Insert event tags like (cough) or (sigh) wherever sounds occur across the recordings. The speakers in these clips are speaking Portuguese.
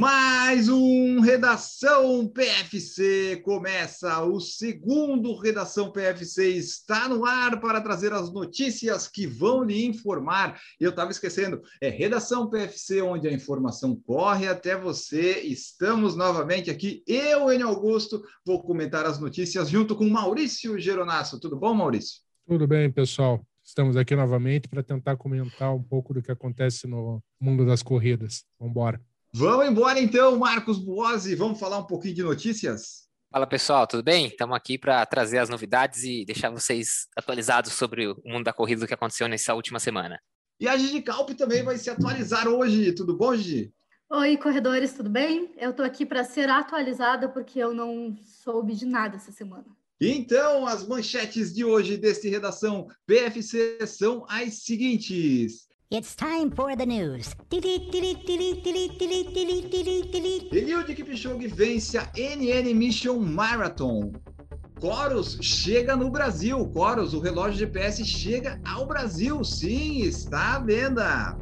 Mais um Redação PFC começa. O segundo Redação PFC está no ar para trazer as notícias que vão lhe informar. Eu estava esquecendo, é Redação PFC, onde a informação corre até você. Estamos novamente aqui. Eu, Enio Augusto, vou comentar as notícias junto com Maurício Geronasso. Tudo bom, Maurício? Tudo bem, pessoal. Estamos aqui novamente para tentar comentar um pouco do que acontece no mundo das corridas. Vamos embora. Vamos embora então, Marcos Buozzi. Vamos falar um pouquinho de notícias? Fala pessoal, tudo bem? Estamos aqui para trazer as novidades e deixar vocês atualizados sobre o mundo da corrida do que aconteceu nessa última semana. E a Gigi Calpe também vai se atualizar hoje. Tudo bom, Gigi? Oi, corredores, tudo bem? Eu estou aqui para ser atualizada porque eu não soube de nada essa semana. Então, as manchetes de hoje deste redação PFC são as seguintes. It's time for the news. Eliud Kipchoge vence a NN Mission Marathon. Coros chega no Brasil. Coros, o relógio GPS chega ao Brasil. Sim, está à venda.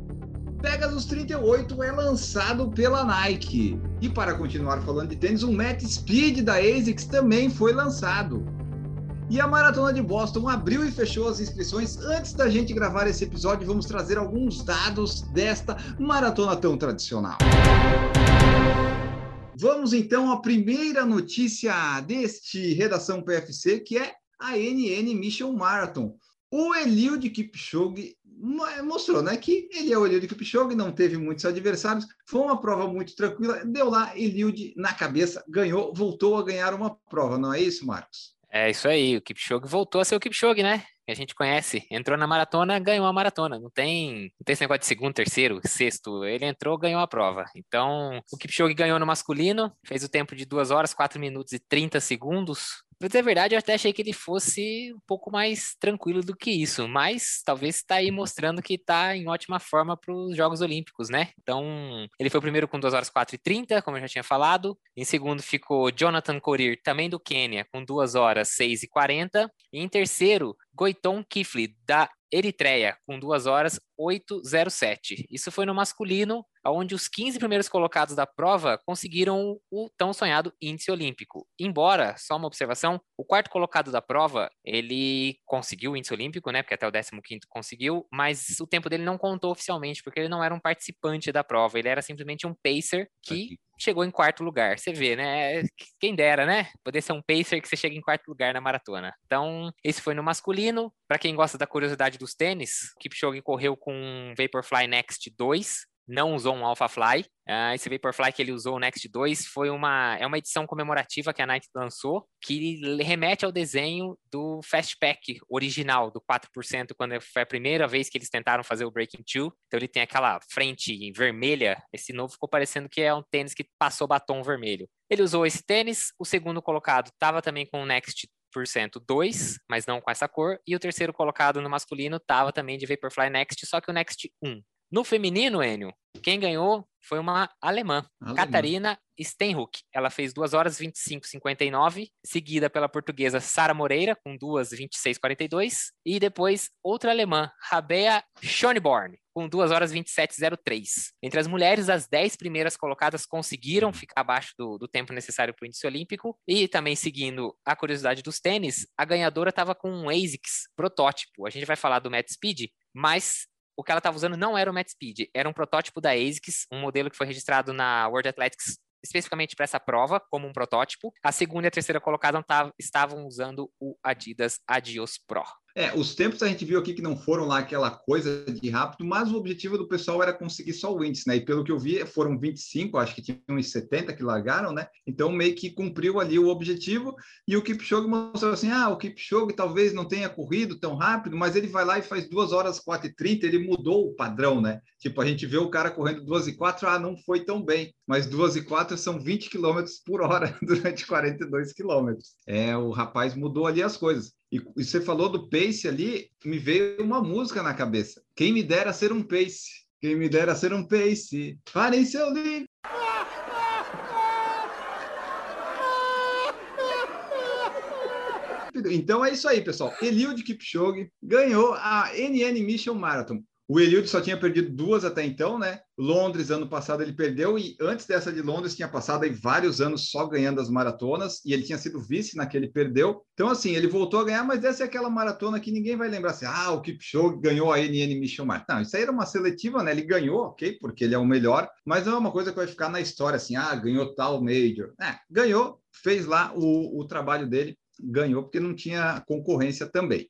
Pegasus 38 é lançado pela Nike. E para continuar falando de tênis, o Matt Speed da ASICS também foi lançado. E a Maratona de Boston abriu e fechou as inscrições. Antes da gente gravar esse episódio, vamos trazer alguns dados desta maratona tão tradicional. Vamos então à primeira notícia deste Redação PFC, que é a NN Mission Marathon. O Eliud Kipchoge mostrou, né, que ele é o Eliud Kipchoge, não teve muitos adversários, foi uma prova muito tranquila, deu lá Eliud na cabeça, ganhou, voltou a ganhar uma prova, não é isso, Marcos? É isso aí, o Kipchoge voltou a ser o Kipchoge, né? Que a gente conhece. Entrou na maratona, ganhou a maratona. Não tem, não tem esse negócio de segundo, terceiro, sexto. Ele entrou, ganhou a prova. Então, o Kipchoge ganhou no masculino, fez o tempo de 2 horas, 4 minutos e 30 segundos. Pra dizer verdade, eu até achei que ele fosse um pouco mais tranquilo do que isso, mas talvez está aí mostrando que está em ótima forma para os Jogos Olímpicos, né? Então, ele foi o primeiro com 2 horas 4 e 30, como eu já tinha falado. Em segundo ficou Jonathan Corir, também do Quênia, com 2 horas 6 e 40. E em terceiro, Goiton Kifli, da Eritreia, com 2 horas 807. Isso foi no masculino, onde os 15 primeiros colocados da prova conseguiram o tão sonhado índice olímpico. Embora, só uma observação, o quarto colocado da prova, ele conseguiu o índice olímpico, né, porque até o 15º conseguiu, mas o tempo dele não contou oficialmente, porque ele não era um participante da prova, ele era simplesmente um pacer que chegou em quarto lugar. Você vê, né? Quem dera, né? Poder ser um pacer que você chega em quarto lugar na maratona. Então, esse foi no masculino. Para quem gosta da curiosidade dos tênis, Kipchoge correu com Vaporfly Next 2, não usou um AlphaFly. Uh, esse Vaporfly que ele usou, o Next 2, foi uma, é uma edição comemorativa que a Nike lançou, que remete ao desenho do Fastpack original, do 4%, quando foi a primeira vez que eles tentaram fazer o Breaking 2. Então ele tem aquela frente vermelha. Esse novo ficou parecendo que é um tênis que passou batom vermelho. Ele usou esse tênis, o segundo colocado estava também com o Next 2, mas não com essa cor, e o terceiro colocado no masculino estava também de Vaporfly Next, só que o Next 1. No feminino, Enio, quem ganhou foi uma alemã, alemã. Catarina Steinruck. Ela fez 2 horas 25,59, seguida pela portuguesa Sara Moreira, com 2 26,42, e depois outra alemã, Rabea Schöneborn, com 2 horas 27,03. Entre as mulheres, as 10 primeiras colocadas conseguiram ficar abaixo do, do tempo necessário para o índice olímpico, e também seguindo a curiosidade dos tênis, a ganhadora estava com um ASICS protótipo. A gente vai falar do Matt Speed, mas o que ela estava usando não era o Matt Speed, era um protótipo da ASICS, um modelo que foi registrado na World Athletics especificamente para essa prova, como um protótipo. A segunda e a terceira colocada estavam usando o Adidas Adios Pro. É, os tempos a gente viu aqui que não foram lá aquela coisa de rápido, mas o objetivo do pessoal era conseguir só o índice, né? E pelo que eu vi, foram 25, acho que tinha uns 70 que largaram, né? Então meio que cumpriu ali o objetivo e o Kipchoge mostrou assim: ah, o Kipchoge talvez não tenha corrido tão rápido, mas ele vai lá e faz 2 horas 4 e 30, ele mudou o padrão, né? Tipo, a gente vê o cara correndo 2 e 4, ah, não foi tão bem, mas 2 e 4 são 20 km por hora (laughs) durante 42 km. É, o rapaz mudou ali as coisas. E, e você falou do pace ali, me veio uma música na cabeça. Quem me dera ser um pace. Quem me dera ser um pace. Parem seu livro. Então é isso aí, pessoal. Eliud Kipchoge ganhou a NN Mission Marathon. O Eliud só tinha perdido duas até então, né? Londres, ano passado, ele perdeu, e antes dessa de Londres, tinha passado aí vários anos só ganhando as maratonas, e ele tinha sido vice naquele perdeu. Então, assim, ele voltou a ganhar, mas essa é aquela maratona que ninguém vai lembrar assim, ah, o Kipchoge ganhou a NN Mission Marathon. Não, isso aí era uma seletiva, né? Ele ganhou, ok, porque ele é o melhor, mas não é uma coisa que vai ficar na história assim, ah, ganhou tal Major. É, ganhou, fez lá o, o trabalho dele, ganhou porque não tinha concorrência também.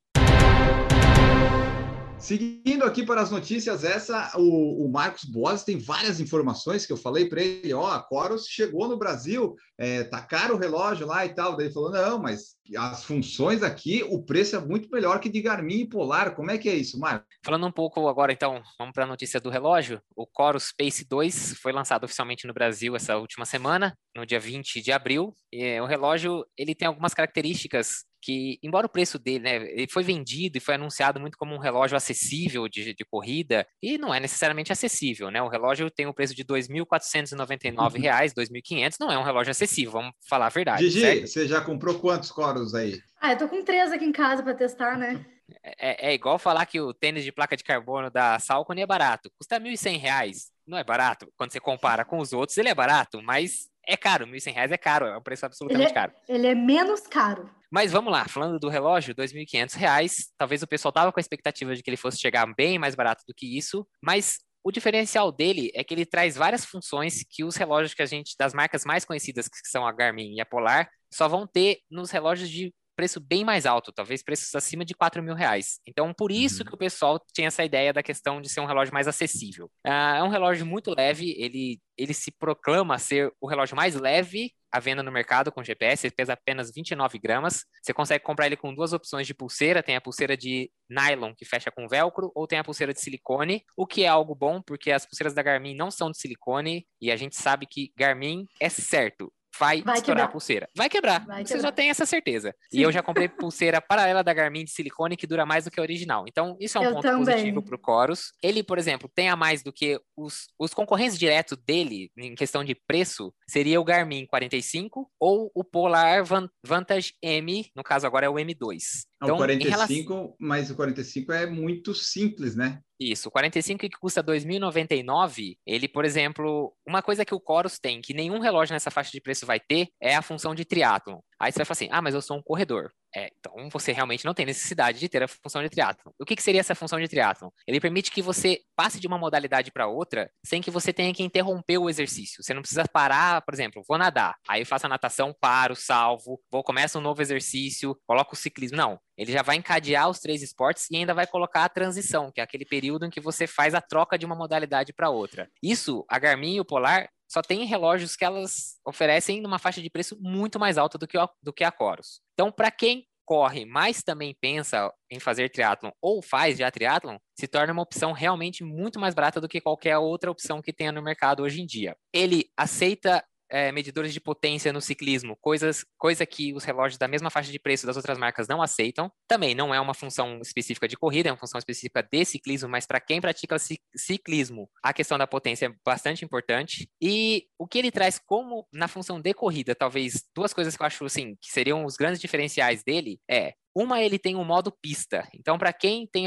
Seguindo aqui para as notícias, essa o, o Marcos Boas tem várias informações que eu falei para ele, ó, a Coros chegou no Brasil, é, tá caro o relógio lá e tal. Daí ele falou, não, mas as funções aqui, o preço é muito melhor que de Garmin e Polar. Como é que é isso, Marcos? Falando um pouco agora, então, vamos para a notícia do relógio. O Coros Pace 2 foi lançado oficialmente no Brasil essa última semana, no dia 20 de abril. E, o relógio ele tem algumas características que, embora o preço dele, né, ele foi vendido e foi anunciado muito como um relógio acessível de, de corrida, e não é necessariamente acessível, né? O relógio tem um preço de R$ 2.499, uhum. R$ 2.500, não é um relógio acessível, vamos falar a verdade. Gigi, certo? você já comprou quantos coros aí? Ah, eu tô com três aqui em casa para testar, né? É, é, igual falar que o tênis de placa de carbono da Salcone é barato. Custa R$ 1.100. Não é barato? Quando você compara com os outros, ele é barato, mas é caro. R$ 1.100 é caro, é um preço absolutamente ele é, caro. Ele é menos caro. Mas vamos lá, falando do relógio, R$ 2.500, talvez o pessoal tava com a expectativa de que ele fosse chegar bem mais barato do que isso, mas o diferencial dele é que ele traz várias funções que os relógios que a gente, das marcas mais conhecidas, que são a Garmin e a Polar, só vão ter nos relógios de preço bem mais alto, talvez preços acima de 4 mil reais. Então, por isso uhum. que o pessoal tinha essa ideia da questão de ser um relógio mais acessível. Uh, é um relógio muito leve, ele, ele se proclama ser o relógio mais leve à venda no mercado com GPS, ele pesa apenas 29 gramas. Você consegue comprar ele com duas opções de pulseira, tem a pulseira de nylon que fecha com velcro, ou tem a pulseira de silicone, o que é algo bom, porque as pulseiras da Garmin não são de silicone, e a gente sabe que Garmin é certo vai, vai estourar quebrar. a pulseira. Vai quebrar. Vai Você quebrar. já tem essa certeza. Sim. E eu já comprei pulseira paralela da Garmin de silicone que dura mais do que a original. Então, isso é um eu ponto também. positivo para o Chorus. Ele, por exemplo, tem a mais do que os, os concorrentes diretos dele, em questão de preço, seria o Garmin 45 ou o Polar Vantage M, no caso agora é o M2. Então, o 45, relação... mas o 45 é muito simples, né? Isso, o 45 que custa 2.099, ele, por exemplo, uma coisa que o Chorus tem, que nenhum relógio nessa faixa de preço vai ter, é a função de triatlon. Aí você vai falar assim, ah, mas eu sou um corredor. É, então você realmente não tem necessidade de ter a função de triatlon. O que, que seria essa função de triatlon? Ele permite que você passe de uma modalidade para outra sem que você tenha que interromper o exercício. Você não precisa parar, por exemplo, vou nadar, aí faço a natação, paro, salvo, vou começo um novo exercício, coloco o ciclismo. Não, ele já vai encadear os três esportes e ainda vai colocar a transição, que é aquele período em que você faz a troca de uma modalidade para outra. Isso, a Garmin e o Polar só tem relógios que elas oferecem numa faixa de preço muito mais alta do que, a, do que a Coros. Então, para quem corre, mas também pensa em fazer triatlon ou faz já triatlon, se torna uma opção realmente muito mais barata do que qualquer outra opção que tenha no mercado hoje em dia. Ele aceita é, medidores de potência no ciclismo, coisas, coisa que os relógios da mesma faixa de preço das outras marcas não aceitam. Também não é uma função específica de corrida, é uma função específica de ciclismo, mas para quem pratica ciclismo, a questão da potência é bastante importante. E o que ele traz como na função de corrida, talvez duas coisas que eu acho assim, que seriam os grandes diferenciais dele é uma, ele tem um modo pista. Então, para quem tem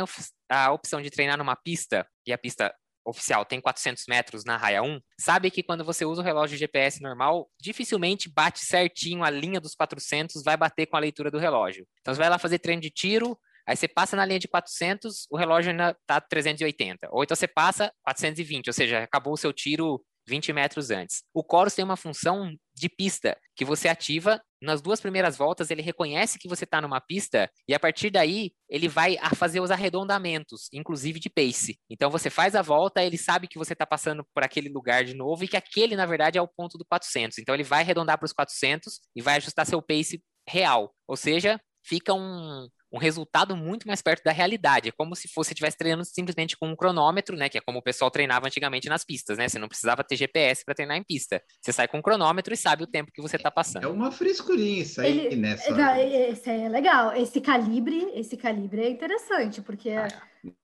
a opção de treinar numa pista, e a pista oficial tem 400 metros na raia 1, sabe que quando você usa o relógio GPS normal, dificilmente bate certinho a linha dos 400, vai bater com a leitura do relógio. Então você vai lá fazer treino de tiro, aí você passa na linha de 400, o relógio ainda tá 380. Ou então você passa 420, ou seja, acabou o seu tiro 20 metros antes. O Chorus tem uma função de pista que você ativa nas duas primeiras voltas, ele reconhece que você está numa pista e a partir daí ele vai a fazer os arredondamentos, inclusive de pace. Então você faz a volta, ele sabe que você está passando por aquele lugar de novo e que aquele na verdade é o ponto do 400. Então ele vai arredondar para os 400 e vai ajustar seu pace real. Ou seja, fica um, um resultado muito mais perto da realidade. É como se você estivesse treinando simplesmente com um cronômetro, né? Que é como o pessoal treinava antigamente nas pistas, né? Você não precisava ter GPS para treinar em pista. Você sai com um cronômetro e sabe o tempo que você está passando. É uma frescurinha isso aí Ele- nessa. Não, Esse é legal. Esse calibre, esse calibre é interessante, porque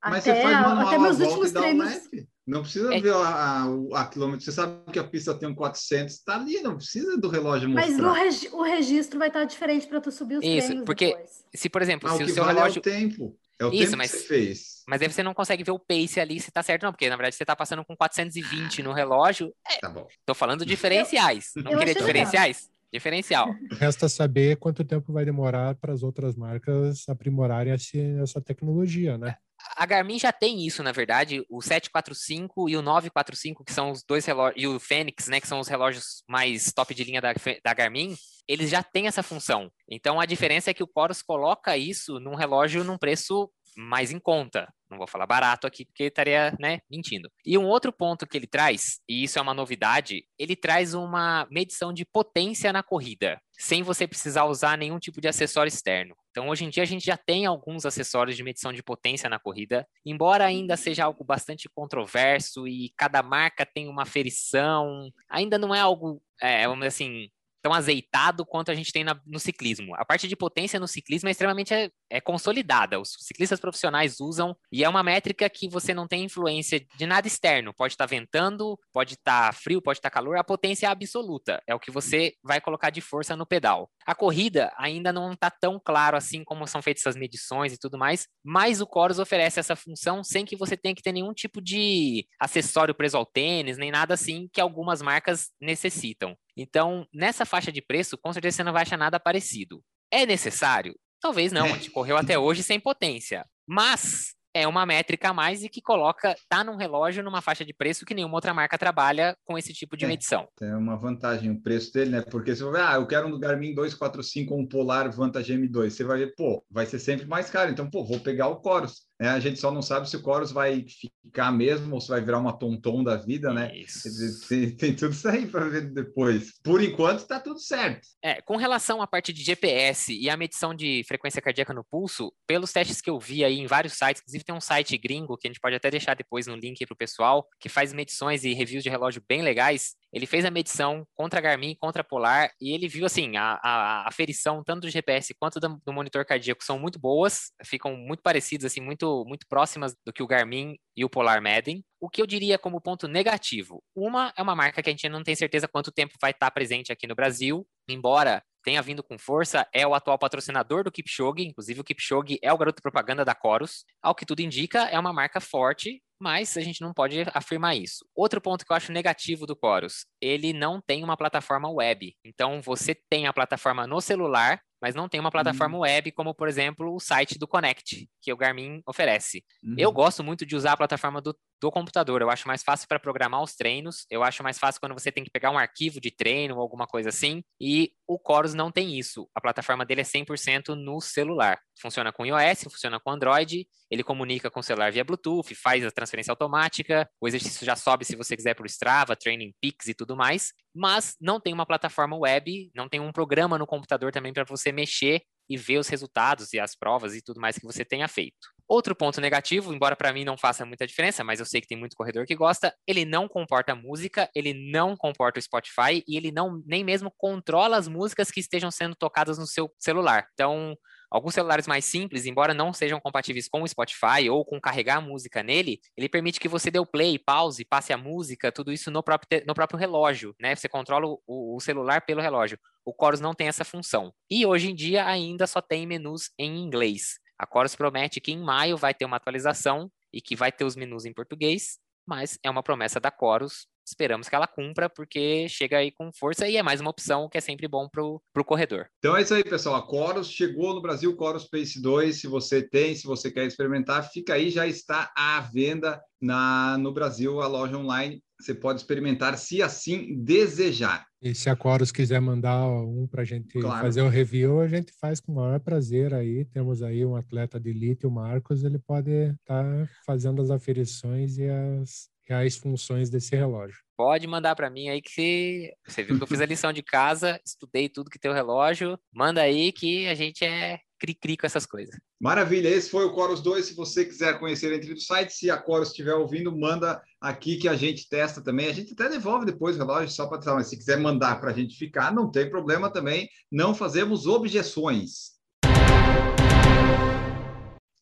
Ah, Mas até, você faz manual até a meus últimos um treinos. lap. Não precisa É. ver a, a, o- a quilômetro. Você sabe que a pista tem um 400, tá ali, não precisa do relógio mostrar. Mas o, regi- o registro vai estar diferente para tu subir os Isso, treinos porque- depois. Se, por exemplo, Mas se o o seu vale relógio é o tempo. É o Isso, tempo mas- que você fez. Mas aí você não consegue ver o pace ali se tá certo, não, porque na verdade você tá passando com 420 no relógio. Tá bom. Tô falando diferenciais. Não eu queria diferenciais? Diferencial. (laughs) Resta saber quanto tempo vai demorar para as outras marcas aprimorarem essa tecnologia, né? A Garmin já tem isso, na verdade, o 745 e o 945, que são os dois relógios, e o Fênix, né, que são os relógios mais top de linha da, da Garmin, eles já têm essa função. Então a diferença é que o Coros coloca isso num relógio num preço mais em conta. Não vou falar barato aqui porque estaria, né, mentindo. E um outro ponto que ele traz, e isso é uma novidade, ele traz uma medição de potência na corrida, sem você precisar usar nenhum tipo de acessório externo. Então, hoje em dia, a gente já tem alguns acessórios de medição de potência na corrida, embora ainda seja algo bastante controverso e cada marca tem uma aferição, ainda não é algo, é, vamos dizer assim, tão azeitado quanto a gente tem na- no ciclismo. A parte de potência no ciclismo é extremamente é, é consolidada. Os ciclistas profissionais usam e é uma métrica que você não tem influência de nada externo. Pode estar ventando, pode estar frio, pode estar calor. A potência é absoluta. É o que você vai colocar de força no pedal. A corrida ainda não está tão claro assim como são feitas essas medições e tudo mais, mas o Coros oferece essa função sem que você tenha que ter nenhum tipo de acessório preso ao tênis, nem nada assim que algumas marcas necessitam. Então, nessa faixa de preço, com certeza você não vai achar nada parecido. É necessário? Talvez não, a gente correu até hoje sem potência. Mas é uma métrica a mais e que coloca, tá num relógio numa faixa de preço que nenhuma outra marca trabalha com esse tipo de É. medição. É uma vantagem o preço dele, né? Porque se você vai, ah, eu quero um do Garmin 245 um Polar Vantage M2, você vai ver, pô, vai ser sempre mais caro. Então, pô, vou pegar o Coros. Né? A gente só não sabe se o Coros vai ficar mesmo ou se vai virar uma tonton da vida, né? Isso. Tem, tem tudo isso aí para ver depois. Por enquanto, tá tudo certo. É, com relação à parte de GPS e a medição de frequência cardíaca no pulso, pelos testes que eu vi aí em vários sites, inclusive tem um site gringo que a gente pode até deixar depois no link para o pessoal, que faz medições e reviews de relógio bem legais. Ele fez a medição contra a Garmin, contra a Polar, e ele viu assim, a, a, aferição tanto do GPS quanto do, do monitor cardíaco são muito boas, ficam muito parecidas, assim, muito, muito próximas do que o Garmin e o Polar medem. O que eu diria como ponto negativo? Uma é uma marca que a gente não tem certeza quanto tempo vai estar presente aqui no Brasil, embora tenha vindo com força, é o atual patrocinador do Kipchoge, inclusive o Kipchoge é o garoto propaganda da Coros. Ao que tudo indica, é uma marca forte, mas a gente não pode afirmar isso. Outro ponto que eu acho negativo do Coros, ele não tem uma plataforma web. Então você tem a plataforma no celular, mas não tem uma plataforma Hum. web como, por exemplo, o site do Connect, que o Garmin oferece. Uhum. Eu gosto muito de usar a plataforma do, do computador. Eu acho mais fácil para programar os treinos. Eu acho mais fácil quando você tem que pegar um arquivo de treino ou alguma coisa assim. E o Chorus não tem isso. A plataforma dele é 100% no celular. Funciona com iOS, funciona com Android. Ele comunica com o celular via Bluetooth, faz a transferência automática. O exercício já sobe se você quiser para o Strava, Training Peaks e tudo mais. Mas não tem uma plataforma web, não tem um programa no computador também para você mexer e ver os resultados e as provas e tudo mais que você tenha feito. Outro ponto negativo, embora para mim não faça muita diferença, mas eu sei que tem muito corredor que gosta, ele não comporta música, ele não comporta o Spotify e ele não nem mesmo controla as músicas que estejam sendo tocadas no seu celular. Então, alguns celulares mais simples, embora não sejam compatíveis com o Spotify ou com carregar a música nele, ele permite que você dê o play, pause, passe a música, tudo isso no próprio, no próprio relógio, né? Você controla o, o celular pelo relógio. O Chorus não tem essa função. E hoje em dia ainda só tem menus em inglês. A Chorus promete que em maio vai ter uma atualização e que vai ter os menus em português, mas é uma promessa da Chorus. Esperamos que ela cumpra, porque chega aí com força e é mais uma opção que é sempre bom para o corredor. Então é isso aí, pessoal. A Coros chegou no Brasil, Coros Pace 2. Se você tem, se você quer experimentar, fica aí, já está à venda na, no Brasil, a loja online. Você pode experimentar se assim desejar. E se a Coros quiser mandar um para a gente Claro. fazer o review, a gente faz com o maior prazer aí. Temos aí um atleta de elite, o Marcos, ele pode estar fazendo as aferições e as reais funções desse relógio. Pode mandar para mim aí que você viu que eu fiz a lição de casa, estudei tudo que tem o relógio. Manda aí que a gente é cri-cri com essas coisas. Maravilha, esse foi o Coros 2. Se você quiser conhecer, entre no site. Se a Coros estiver ouvindo, manda aqui que a gente testa também. A gente até devolve depois o relógio só para testar, mas se quiser mandar para a gente ficar, não tem problema também. Não fazemos objeções.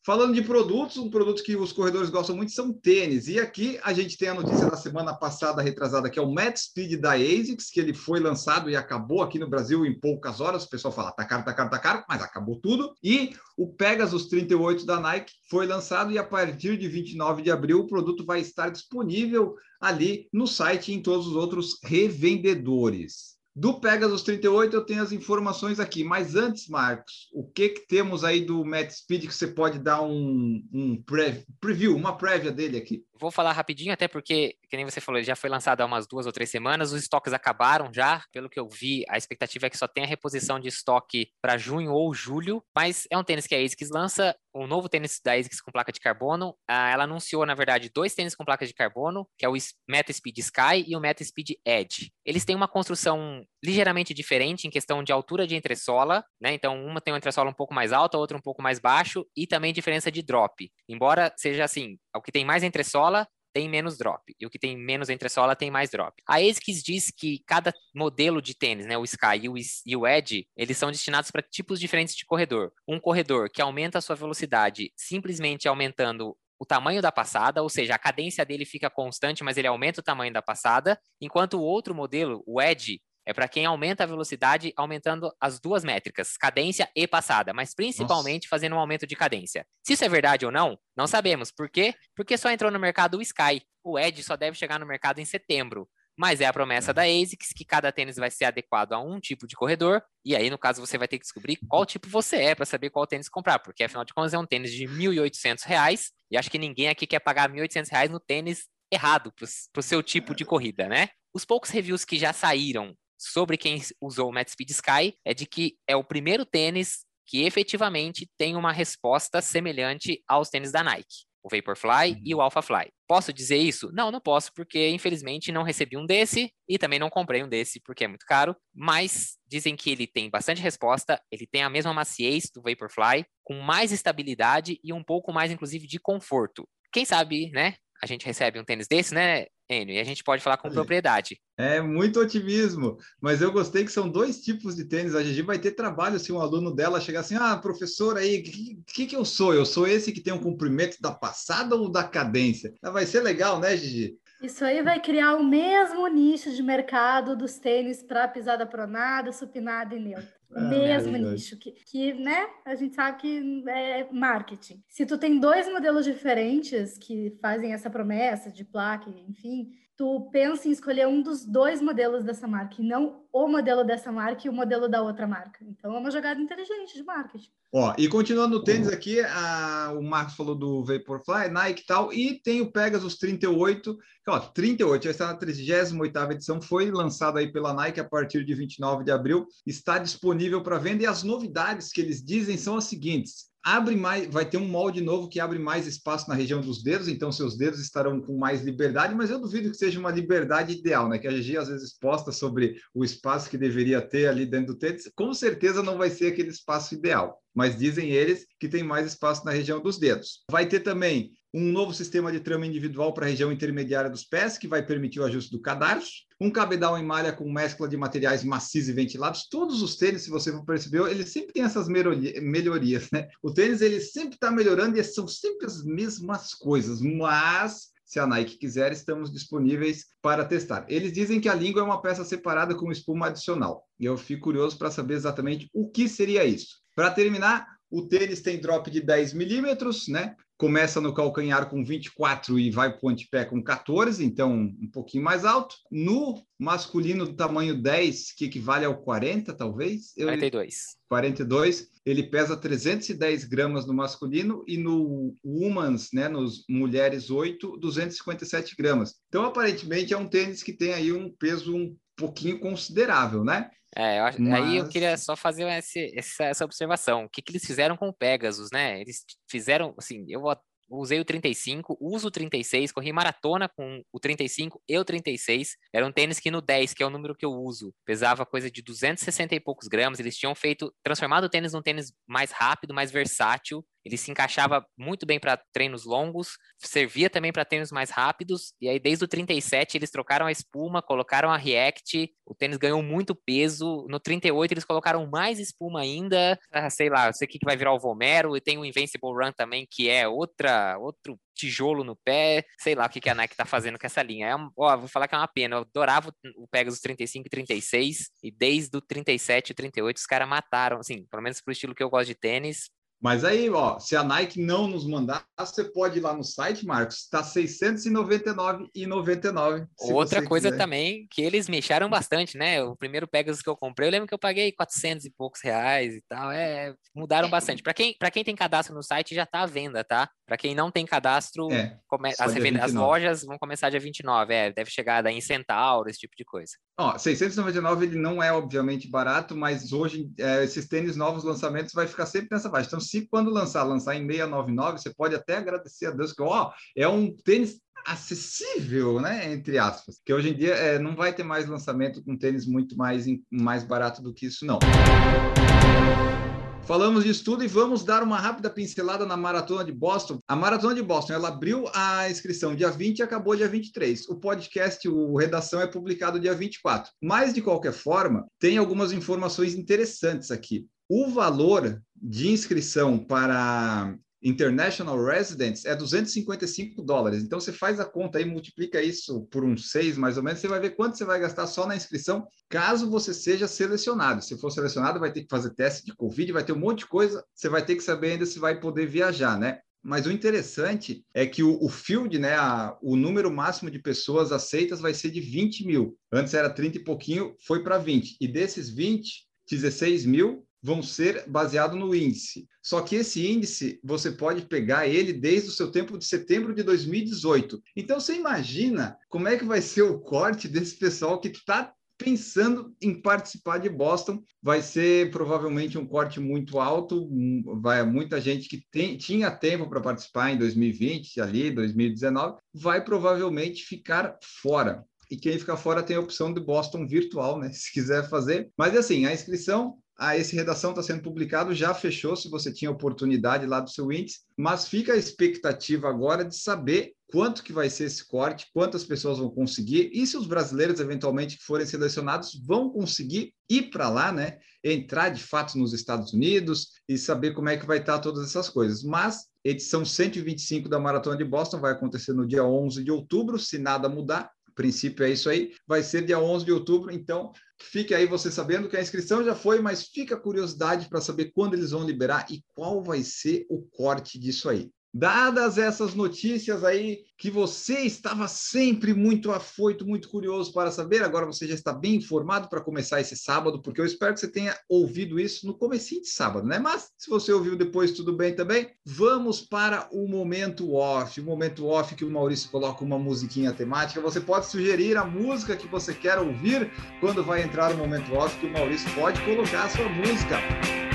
Falando de produtos, um produto que os corredores gostam muito são tênis. E aqui a gente tem a notícia da semana passada, retrasada, que é o Matt Speed da ASICS, que ele foi lançado e acabou aqui no Brasil em poucas horas. O pessoal fala, tá caro, tá caro, tá caro, mas acabou tudo. E o Pegasus 38 da Nike foi lançado e a partir de 29 de abril o produto vai estar disponível ali no site e em todos os outros revendedores. Do Pegasus 38 eu tenho as informações aqui, mas antes, Marcos, o que, que temos aí do Matt Speed que você pode dar um, um preview, uma prévia dele aqui? Vou falar rapidinho, até porque, que nem você falou, já foi lançado há umas duas ou três semanas, os estoques acabaram já, pelo que eu vi, a expectativa é que só tenha reposição de estoque para junho ou julho, mas é um tênis que a ASICS lança, um novo tênis da ASICS com placa de carbono, ah, ela anunciou, na verdade, dois tênis com placa de carbono, que é o Meta Speed Sky e o Meta Speed Edge. Eles têm uma construção ligeiramente diferente em questão de altura de entressola, né? Então, uma tem uma entressola um pouco mais alta, outra um pouco mais baixo, e também diferença de drop. Embora seja assim, o que tem mais entressola tem menos drop, e o que tem menos entressola tem mais drop. A ASICS diz que cada modelo de tênis, né, o Sky e o Edge, eles são destinados para tipos diferentes de corredor. Um corredor que aumenta a sua velocidade simplesmente aumentando o tamanho da passada, ou seja, a cadência dele fica constante, mas ele aumenta o tamanho da passada, enquanto o outro modelo, o Edge, é para quem aumenta a velocidade, aumentando as duas métricas, cadência e passada, mas principalmente Nossa. fazendo um aumento de cadência. Se isso é verdade ou não, não sabemos. Por quê? Porque só entrou no mercado o Sky. O Edge só deve chegar no mercado em setembro. Mas é a promessa da ASICS que cada tênis vai ser adequado a um tipo de corredor. E aí, no caso, você vai ter que descobrir qual tipo você é para saber qual tênis comprar. Porque, afinal de contas, é um tênis de R$ 1.800. E acho que ninguém aqui quer pagar R$ 1.800 no tênis errado para o seu tipo de corrida, né? Os poucos reviews que já saíram sobre quem usou o Matt Speed Sky é de que é o primeiro tênis que efetivamente tem uma resposta semelhante aos tênis da Nike, o Vaporfly uhum. e o Alphafly. Posso dizer isso? Não, não posso, porque infelizmente não recebi um desse e também não comprei um desse porque é muito caro, mas dizem que ele tem bastante resposta, ele tem a mesma maciez do Vaporfly, com mais estabilidade e um pouco mais, inclusive, de conforto. Quem sabe, né? A gente recebe um tênis desse, né, Enio? E a gente pode falar com propriedade. É muito otimismo, mas eu gostei que são dois tipos de tênis. A Gigi vai ter trabalho se um aluno dela chegar assim: ah, professor, aí, o que, que, que eu sou? Eu sou esse que tem um comprimento da passada ou da cadência? Ah, vai ser legal, né, Gigi? Isso aí vai criar o mesmo nicho de mercado dos tênis para pisada pronada, supinada e neutra. Ah, mesmo nicho, que, que né, a gente sabe que é marketing. Se tu tem dois modelos diferentes que fazem essa promessa de placa, enfim, tu pensa em escolher um dos dois modelos dessa marca, e não o modelo dessa marca e o modelo da outra marca. Então é uma jogada inteligente de marketing. Ó, e continuando no tênis aqui, a, o Marcos falou do Vaporfly, Nike e tal, e tem o Pegasus 38, que, ó, 38, já está na 38ª edição, foi lançado aí pela Nike a partir de 29 de abril, está disponível para venda, e as novidades que eles dizem são as seguintes, abre mais, vai ter um molde novo que abre mais espaço na região dos dedos, então seus dedos estarão com mais liberdade, mas eu duvido que seja uma liberdade ideal, né? Que a Gigi às vezes posta sobre o espaço que deveria ter ali dentro do tênis, com certeza não vai ser aquele espaço ideal, mas dizem eles que tem mais espaço na região dos dedos. Vai ter também um novo sistema de trama individual para a região intermediária dos pés, que vai permitir o ajuste do cadarço, um cabedal em malha com mescla de materiais macios e ventilados. Todos os tênis, se você percebeu, eles sempre têm essas melhorias, né? O tênis ele sempre está melhorando e são sempre as mesmas coisas, mas se a Nike quiser, estamos disponíveis para testar. Eles dizem que a língua é uma peça separada com espuma adicional. E eu fico curioso para saber exatamente o que seria isso. Para terminar, o tênis tem drop de 10 milímetros, né? Começa no calcanhar com 24 e vai para o antepé com 14, então um pouquinho mais alto. No masculino do tamanho 10, que equivale ao 40, talvez? 42. 42. Ele pesa 310 gramas no masculino e no humans, né, nos mulheres 8, 257 gramas. Então, aparentemente, é um tênis que tem aí um peso um pouquinho considerável, né? É, eu acho, Mas... aí eu queria só fazer esse, essa, essa, observação. O que, que eles fizeram com o Pegasus, né? Eles fizeram, assim, eu usei o 35, uso o 36, corri maratona com o 35 e o 36. Era um tênis que no 10, que é o número que eu uso, pesava coisa de 260 e poucos gramas. Eles tinham feito, transformado o tênis num tênis mais rápido, mais versátil. Ele se encaixava muito bem para treinos longos, servia também para treinos mais rápidos. E aí, desde o 37, eles trocaram a espuma, colocaram a React. O tênis ganhou muito peso. No 38, eles colocaram mais espuma ainda. Ah, sei lá, sei que vai virar o Vomero. E tem o Invincible Run também, que é outra, outro tijolo no pé, sei lá o que, a Nike tá fazendo com essa linha. É ó, vou falar que é uma pena. Eu adorava o Pegasus 35 e 36, e desde o 37 e 38 os caras mataram, assim, pelo menos pro estilo que eu gosto de tênis, mas aí, ó, se a Nike não nos mandar, você pode ir lá no site, Marcos, está R$ 699,99. Outra coisa quiser. também que eles mexeram bastante, né? O primeiro Pegasus que eu comprei, eu lembro que eu paguei 400 e poucos reais e tal. É, mudaram bastante. Para quem, quem tem cadastro no site, já está à venda, tá? Para quem não tem cadastro, é, come... as, as, lojas vão começar dia 29. É, deve chegar daí em Centauro, esse tipo de coisa. Ó, 699 ele não é obviamente barato, mas hoje é, esses tênis novos lançamentos vai ficar sempre nessa faixa. Então, se quando lançar, lançar em 699, você pode até agradecer a Deus que, ó, é um tênis acessível, né, entre aspas, que hoje em dia é, não vai ter mais lançamento com tênis muito mais, mais barato do que isso, não. Falamos disso tudo e vamos dar uma rápida pincelada na Maratona de Boston. A Maratona de Boston, ela abriu a inscrição dia 20 e acabou dia 23. O podcast, o Redação, é publicado dia 24. Mas, de qualquer forma, tem algumas informações interessantes aqui. O valor de inscrição para International Residents é 255 dólares. Então você faz a conta aí, multiplica isso por uns seis mais ou menos, você vai ver quanto você vai gastar só na inscrição, caso você seja selecionado. Se for selecionado, vai ter que fazer teste de Covid, vai ter um monte de coisa, você vai ter que saber ainda se vai poder viajar, né? Mas o interessante é que o, o field, né, a, o número máximo de pessoas aceitas vai ser de 20 mil. Antes era 30 e pouquinho, foi para 20. E desses 20, 16 mil vão ser baseados no índice. Só que esse índice, você pode pegar ele desde o seu tempo de setembro de 2018. Então, você imagina como é que vai ser o corte desse pessoal que está pensando em participar de Boston. Vai ser provavelmente um corte muito alto, vai muita gente que tem, tinha tempo para participar em 2020, ali 2019, vai provavelmente ficar fora. E quem ficar fora tem a opção de Boston virtual, né? (laughs) Se quiser fazer. Mas assim, a inscrição ah, esse redação está sendo publicado, já fechou, se você tinha oportunidade lá do seu índice, mas fica a expectativa agora de saber quanto que vai ser esse corte, quantas pessoas vão conseguir, e se os brasileiros, eventualmente, que forem selecionados, vão conseguir ir para lá, né? Entrar de fato nos Estados Unidos e saber como é que vai estar todas essas coisas. Mas edição 125 da Maratona de Boston vai acontecer no dia 11 de outubro, se nada mudar, princípio é isso aí. Vai ser dia 11 de outubro, então fique aí você sabendo que a inscrição já foi, mas fica a curiosidade para saber quando eles vão liberar e qual vai ser o corte disso aí. Dadas essas notícias aí que você estava sempre muito afoito, muito curioso para saber, agora você já está bem informado para começar esse sábado, porque eu espero que você tenha ouvido isso no comecinho de sábado, né? Mas se você ouviu depois, tudo bem também. Vamos para o momento off, o momento off que o Maurício coloca uma musiquinha temática. Você pode sugerir a música que você quer ouvir quando vai entrar o momento off, que o Maurício pode colocar a sua música.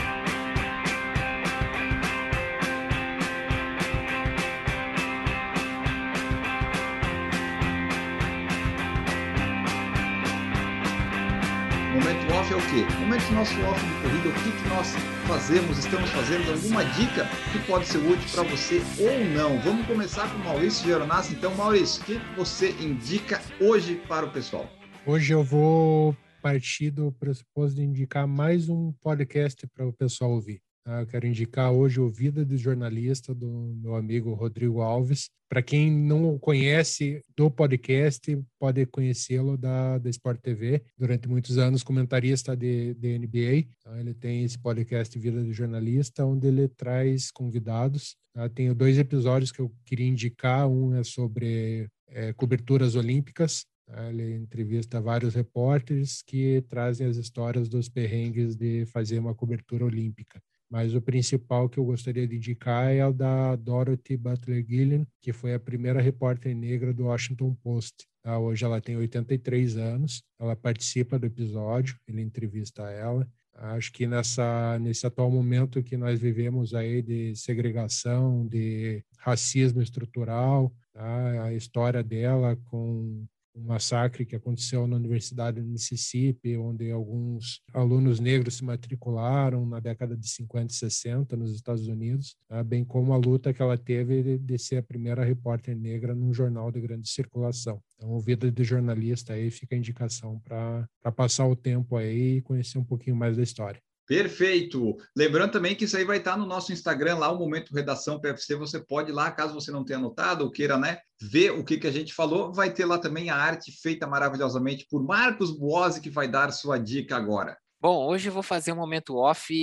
O quê? Momento do nosso off de corrida, o que, que nós fazemos, estamos fazendo, alguma dica que pode ser útil para você ou não. Vamos começar com o Maurício Geronassi. Então, Maurício, o que você indica hoje para o pessoal? Hoje eu vou partir do pressuposto de indicar mais um podcast para o pessoal ouvir. Ah, eu quero indicar hoje o Vida do Jornalista, do meu amigo Rodrigo Alves. Para quem não conhece do podcast, pode conhecê-lo da, da Sport TV. Durante muitos anos, comentarista de, de NBA. Então, ele tem esse podcast Vida do Jornalista, onde ele traz convidados. Tá? Tenho dois episódios que eu queria indicar. Um é sobre é, coberturas olímpicas. Tá? Ele entrevista vários repórteres que trazem as histórias dos perrengues de fazer uma cobertura olímpica mas o principal que eu gostaria de indicar é o da Dorothy Butler Gillian, que foi a primeira repórter negra do Washington Post. Tá? Hoje ela tem 83 anos, ela participa do episódio, ele entrevista ela. Acho que nessa, nesse atual momento que nós vivemos aí de segregação, de racismo estrutural, tá? a história dela com um massacre que aconteceu na Universidade do Mississippi, onde alguns alunos negros se matricularam na década de 50 e 60 nos Estados Unidos, tá? bem como a luta que ela teve de ser a primeira repórter negra num jornal de grande circulação. Então, vida de jornalista aí fica a indicação para passar o tempo aí e conhecer um pouquinho mais da história. Perfeito. Lembrando também que isso aí vai estar no nosso Instagram, lá o Momento Redação PFC. Você pode ir lá, caso você não tenha anotado ou queira, né, ver o que, que a gente falou. Vai ter lá também a arte feita maravilhosamente por Marcos Buozzi, que vai dar sua dica agora. Bom, hoje eu vou fazer um momento off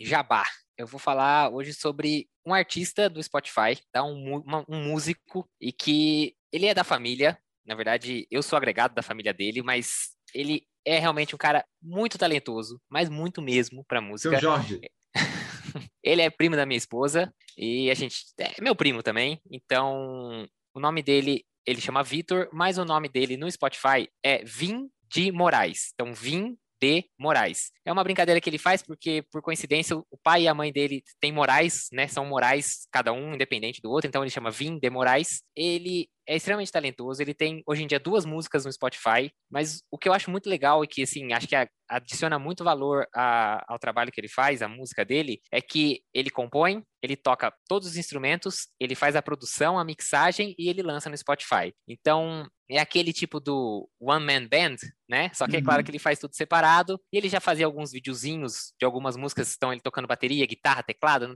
jabá. Eu vou falar hoje sobre um artista do Spotify, tá? um, uma, um músico, e que ele é da família. Na verdade, eu sou agregado da família dele, mas ele é realmente um cara muito talentoso, mas muito mesmo para música. Seu Jorge. (laughs) Ele é primo da minha esposa e a gente é meu primo também. Então, o nome dele, ele chama Vitor, mas o nome dele no Spotify é Vim de Moraes. Então, Vim de Moraes. É uma brincadeira que ele faz porque, por coincidência, o pai e a mãe dele têm Moraes, né? São Moraes, cada um independente do outro, então ele chama Vim de Moraes. Ele é extremamente talentoso, ele tem hoje em dia duas músicas no Spotify, mas o que eu acho muito legal e que, assim, acho que adiciona muito valor a, ao trabalho que ele faz, a música dele, é que ele compõe, ele toca todos os instrumentos, ele faz a produção, a mixagem e ele lança no Spotify. Então, é aquele tipo do one man band, né? Só que é claro uhum. que ele faz tudo separado. E ele já fazia alguns videozinhos de algumas músicas, estão ele tocando bateria, guitarra, teclado,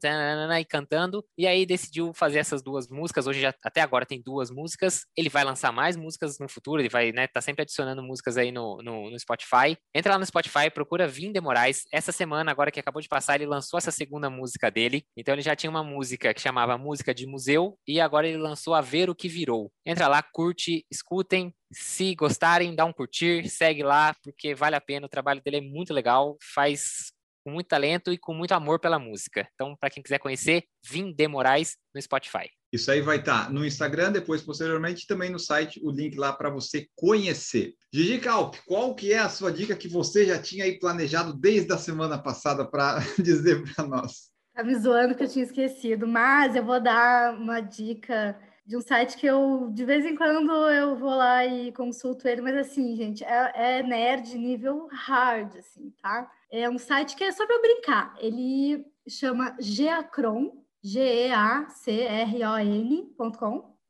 e cantando. E aí decidiu fazer essas duas músicas. Hoje já até agora tem duas músicas. Ele vai lançar mais músicas no futuro. Ele vai, né? Tá sempre adicionando músicas aí no, no, no Spotify. Entra lá no Spotify, procura Vim de Moraes. Essa semana, agora que acabou de passar, ele lançou essa segunda música dele. Então ele já tinha uma música que chamava Música de Museu e agora ele lançou A Ver o que Virou. Entra lá, curte, escutem. Se gostarem, dá um curtir, segue lá, porque vale a pena. O trabalho dele é muito legal, faz com muito talento e com muito amor pela música. Então, para quem quiser conhecer, Vim de Moraes no Spotify. Isso aí vai estar tá no Instagram, depois, posteriormente, também no site, o link lá para você conhecer. Gigi Calp, qual que é a sua dica que você já tinha aí planejado desde a semana passada para (laughs) dizer para nós? Tá me zoando que eu tinha esquecido, mas eu vou dar uma dica de um site que eu, de vez em quando, eu vou lá e consulto ele, mas assim, gente, é, é nerd nível hard, assim, tá? É um site que é só para brincar. Ele chama Geacron, G-E-A-C-R-O-N.com,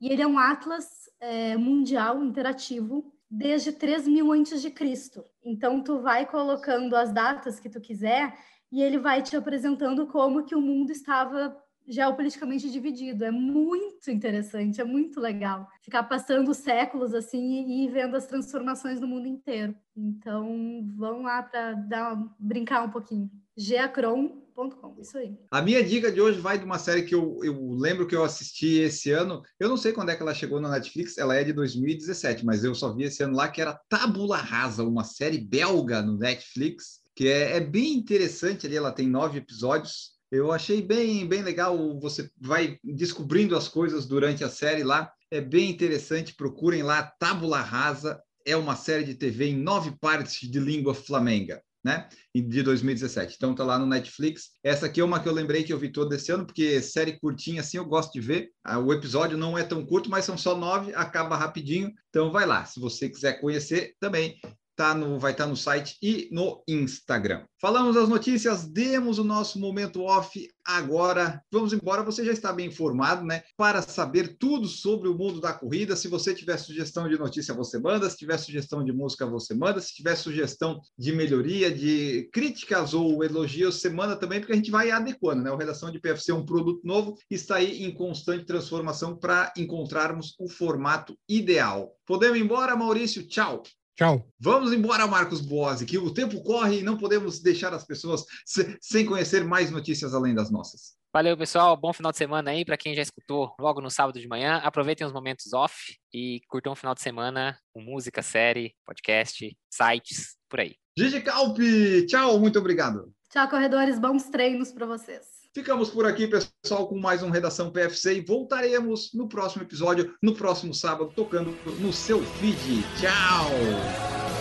e ele é um atlas é, mundial interativo desde 3 mil antes de Cristo. Então, tu vai colocando as datas que tu quiser e ele vai te apresentando como que o mundo estava geopoliticamente dividido. É muito interessante, é muito legal ficar passando séculos assim e, vendo as transformações no mundo inteiro. Então, vão lá para dar brincar um pouquinho. geacron.com, isso aí. A minha dica de hoje vai de uma série que eu, eu lembro que eu assisti esse ano. Eu não sei quando é que ela chegou na Netflix, ela é de 2017, mas eu só vi esse ano lá que era Tabula Rasa, uma série belga no Netflix que é, é, bem interessante ali. Ela tem nove episódios. Eu achei bem, bem legal. Você vai descobrindo as coisas durante a série lá. É bem interessante. Procurem lá. Tábula Rasa é uma série de TV em nove partes de língua flamenga. Né? De 2017. Então tá lá no Netflix. Essa aqui é uma que eu lembrei que eu vi todo esse ano, porque série curtinha assim eu gosto de ver. Ah, o episódio não é tão curto, mas são só nove, acaba rapidinho. Então vai lá. Se você quiser conhecer também, tá no, vai estar tá no site e no Instagram. Falamos as notícias, demos o nosso momento off. Agora, vamos embora. Você já está bem informado, né? Para saber tudo sobre o mundo da corrida. Se você tiver sugestão de notícia, você manda. Se tiver sugestão de música, você manda. Se tiver sugestão de melhoria, de críticas ou elogios, você manda também, porque a gente vai adequando, né? O Redação de PFC é um produto novo, está aí em constante transformação para encontrarmos o formato ideal. Podemos ir embora, Maurício? Tchau! Tchau. Vamos embora, Marcos Boazzi, que o tempo corre e não podemos deixar as pessoas sem conhecer mais notícias além das nossas. Valeu, pessoal. Bom final de semana aí para quem já escutou logo no sábado de manhã. Aproveitem os momentos off e curtam um final de semana com música, série, podcast, sites, por aí. Gigi Calpe, tchau, muito obrigado. Tchau, corredores. Bons treinos para vocês. Ficamos por aqui, pessoal, com mais um Redação PFC e voltaremos no próximo episódio, no próximo sábado, tocando no seu feed. Tchau!